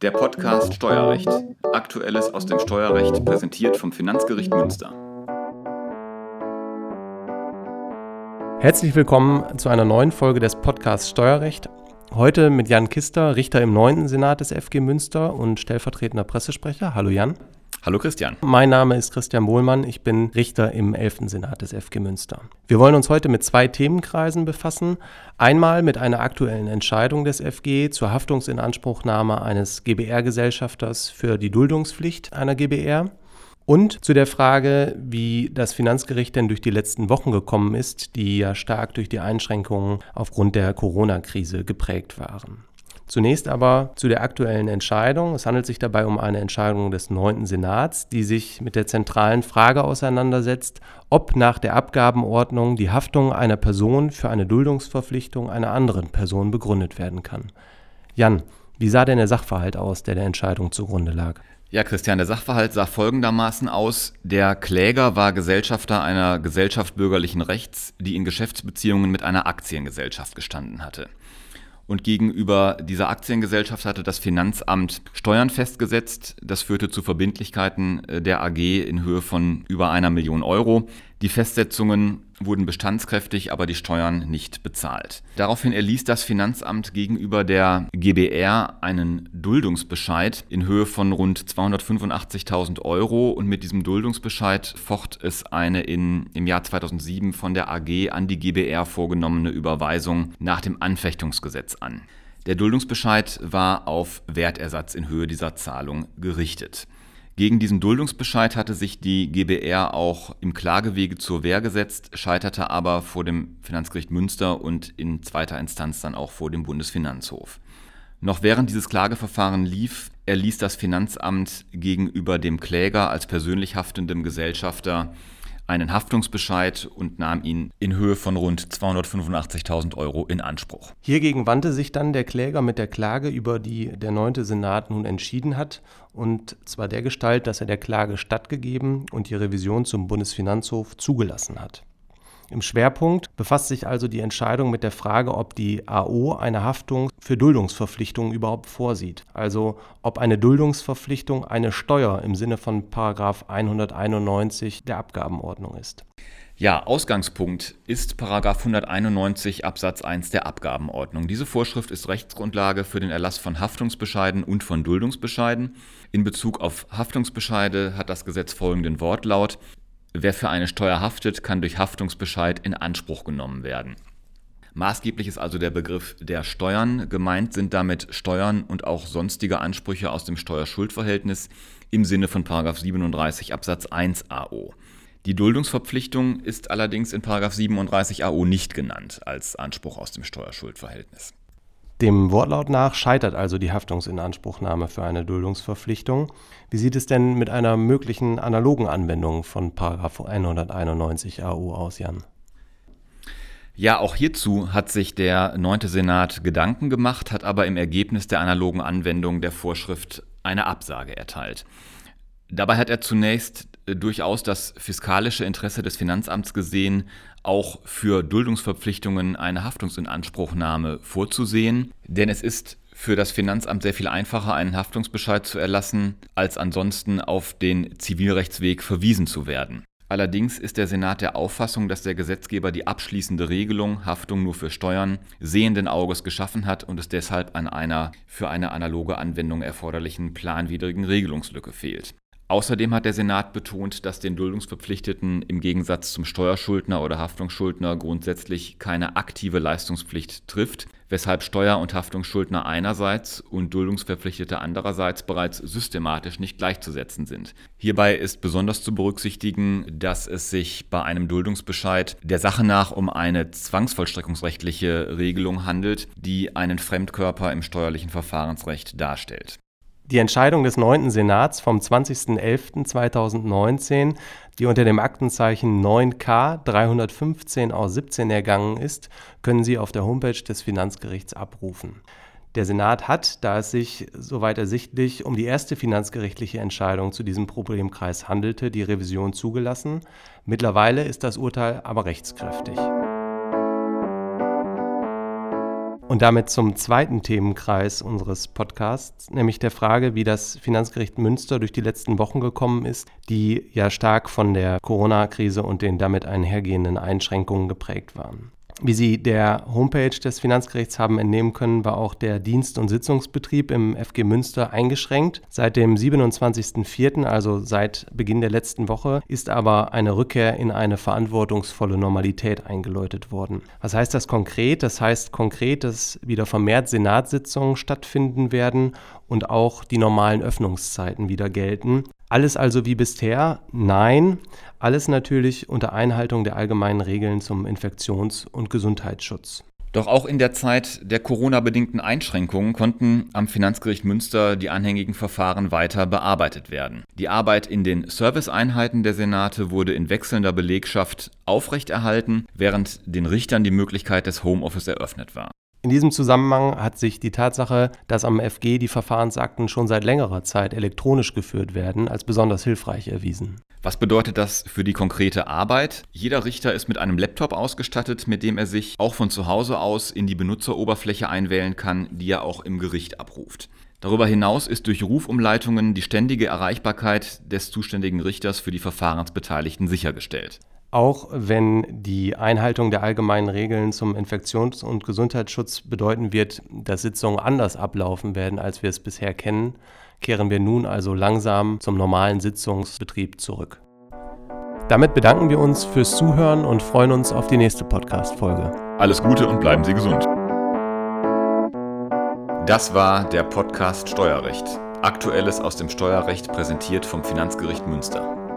Der Podcast Steuerrecht. Aktuelles aus dem Steuerrecht präsentiert vom Finanzgericht Münster. Herzlich willkommen zu einer neuen Folge des Podcasts Steuerrecht. Heute mit Jan Kister, Richter im 9. Senat des FG Münster und stellvertretender Pressesprecher. Hallo Jan. Hallo Christian. Mein Name ist Christian Bohlmann, ich bin Richter im 11. Senat des FG Münster. Wir wollen uns heute mit zwei Themenkreisen befassen. Einmal mit einer aktuellen Entscheidung des FG zur Haftungsinanspruchnahme eines GBR-Gesellschafters für die Duldungspflicht einer GBR und zu der Frage, wie das Finanzgericht denn durch die letzten Wochen gekommen ist, die ja stark durch die Einschränkungen aufgrund der Corona-Krise geprägt waren. Zunächst aber zu der aktuellen Entscheidung. Es handelt sich dabei um eine Entscheidung des 9. Senats, die sich mit der zentralen Frage auseinandersetzt, ob nach der Abgabenordnung die Haftung einer Person für eine Duldungsverpflichtung einer anderen Person begründet werden kann. Jan, wie sah denn der Sachverhalt aus, der der Entscheidung zugrunde lag? Ja, Christian, der Sachverhalt sah folgendermaßen aus. Der Kläger war Gesellschafter einer Gesellschaft bürgerlichen Rechts, die in Geschäftsbeziehungen mit einer Aktiengesellschaft gestanden hatte. Und gegenüber dieser Aktiengesellschaft hatte das Finanzamt Steuern festgesetzt. Das führte zu Verbindlichkeiten äh, der AG in Höhe von über einer Million Euro. Die Festsetzungen wurden bestandskräftig, aber die Steuern nicht bezahlt. Daraufhin erließ das Finanzamt gegenüber der GBR einen Duldungsbescheid in Höhe von rund 285.000 Euro und mit diesem Duldungsbescheid focht es eine in, im Jahr 2007 von der AG an die GBR vorgenommene Überweisung nach dem Anfechtungsgesetz an. Der Duldungsbescheid war auf Wertersatz in Höhe dieser Zahlung gerichtet. Gegen diesen Duldungsbescheid hatte sich die GBR auch im Klagewege zur Wehr gesetzt, scheiterte aber vor dem Finanzgericht Münster und in zweiter Instanz dann auch vor dem Bundesfinanzhof. Noch während dieses Klageverfahren lief, erließ das Finanzamt gegenüber dem Kläger als persönlich haftendem Gesellschafter einen Haftungsbescheid und nahm ihn in Höhe von rund 285.000 Euro in Anspruch. Hiergegen wandte sich dann der Kläger mit der Klage, über die der 9. Senat nun entschieden hat, und zwar der Gestalt, dass er der Klage stattgegeben und die Revision zum Bundesfinanzhof zugelassen hat. Im Schwerpunkt befasst sich also die Entscheidung mit der Frage, ob die AO eine Haftung für Duldungsverpflichtungen überhaupt vorsieht. Also ob eine Duldungsverpflichtung eine Steuer im Sinne von 191 der Abgabenordnung ist. Ja, Ausgangspunkt ist 191 Absatz 1 der Abgabenordnung. Diese Vorschrift ist Rechtsgrundlage für den Erlass von Haftungsbescheiden und von Duldungsbescheiden. In Bezug auf Haftungsbescheide hat das Gesetz folgenden Wortlaut. Wer für eine Steuer haftet, kann durch Haftungsbescheid in Anspruch genommen werden. Maßgeblich ist also der Begriff der Steuern. Gemeint sind damit Steuern und auch sonstige Ansprüche aus dem Steuerschuldverhältnis im Sinne von 37 Absatz 1 AO. Die Duldungsverpflichtung ist allerdings in 37 AO nicht genannt als Anspruch aus dem Steuerschuldverhältnis. Dem Wortlaut nach scheitert also die Haftungsinanspruchnahme für eine Duldungsverpflichtung. Wie sieht es denn mit einer möglichen analogen Anwendung von 191 AO aus, Jan? Ja, auch hierzu hat sich der 9. Senat Gedanken gemacht, hat aber im Ergebnis der analogen Anwendung der Vorschrift eine Absage erteilt. Dabei hat er zunächst äh, durchaus das fiskalische Interesse des Finanzamts gesehen, auch für Duldungsverpflichtungen eine Haftungsinanspruchnahme vorzusehen, denn es ist für das Finanzamt sehr viel einfacher, einen Haftungsbescheid zu erlassen, als ansonsten auf den Zivilrechtsweg verwiesen zu werden. Allerdings ist der Senat der Auffassung, dass der Gesetzgeber die abschließende Regelung Haftung nur für Steuern sehenden Auges geschaffen hat und es deshalb an einer für eine analoge Anwendung erforderlichen planwidrigen Regelungslücke fehlt. Außerdem hat der Senat betont, dass den Duldungsverpflichteten im Gegensatz zum Steuerschuldner oder Haftungsschuldner grundsätzlich keine aktive Leistungspflicht trifft, weshalb Steuer- und Haftungsschuldner einerseits und Duldungsverpflichtete andererseits bereits systematisch nicht gleichzusetzen sind. Hierbei ist besonders zu berücksichtigen, dass es sich bei einem Duldungsbescheid der Sache nach um eine zwangsvollstreckungsrechtliche Regelung handelt, die einen Fremdkörper im steuerlichen Verfahrensrecht darstellt. Die Entscheidung des 9. Senats vom 20.11.2019, die unter dem Aktenzeichen 9K 315 aus 17 ergangen ist, können Sie auf der Homepage des Finanzgerichts abrufen. Der Senat hat, da es sich, soweit ersichtlich, um die erste finanzgerichtliche Entscheidung zu diesem Problemkreis handelte, die Revision zugelassen. Mittlerweile ist das Urteil aber rechtskräftig. Und damit zum zweiten Themenkreis unseres Podcasts, nämlich der Frage, wie das Finanzgericht Münster durch die letzten Wochen gekommen ist, die ja stark von der Corona-Krise und den damit einhergehenden Einschränkungen geprägt waren. Wie Sie der Homepage des Finanzgerichts haben entnehmen können, war auch der Dienst- und Sitzungsbetrieb im FG Münster eingeschränkt. Seit dem 27.04., also seit Beginn der letzten Woche, ist aber eine Rückkehr in eine verantwortungsvolle Normalität eingeläutet worden. Was heißt das konkret? Das heißt konkret, dass wieder vermehrt Senatssitzungen stattfinden werden und auch die normalen Öffnungszeiten wieder gelten. Alles also wie bisher? Nein, alles natürlich unter Einhaltung der allgemeinen Regeln zum Infektions- und Gesundheitsschutz. Doch auch in der Zeit der Corona-bedingten Einschränkungen konnten am Finanzgericht Münster die anhängigen Verfahren weiter bearbeitet werden. Die Arbeit in den Serviceeinheiten der Senate wurde in wechselnder Belegschaft aufrechterhalten, während den Richtern die Möglichkeit des Homeoffice eröffnet war. In diesem Zusammenhang hat sich die Tatsache, dass am FG die Verfahrensakten schon seit längerer Zeit elektronisch geführt werden, als besonders hilfreich erwiesen. Was bedeutet das für die konkrete Arbeit? Jeder Richter ist mit einem Laptop ausgestattet, mit dem er sich auch von zu Hause aus in die Benutzeroberfläche einwählen kann, die er auch im Gericht abruft. Darüber hinaus ist durch Rufumleitungen die ständige Erreichbarkeit des zuständigen Richters für die Verfahrensbeteiligten sichergestellt. Auch wenn die Einhaltung der allgemeinen Regeln zum Infektions- und Gesundheitsschutz bedeuten wird, dass Sitzungen anders ablaufen werden, als wir es bisher kennen, kehren wir nun also langsam zum normalen Sitzungsbetrieb zurück. Damit bedanken wir uns fürs Zuhören und freuen uns auf die nächste Podcast-Folge. Alles Gute und bleiben Sie gesund. Das war der Podcast Steuerrecht. Aktuelles aus dem Steuerrecht präsentiert vom Finanzgericht Münster.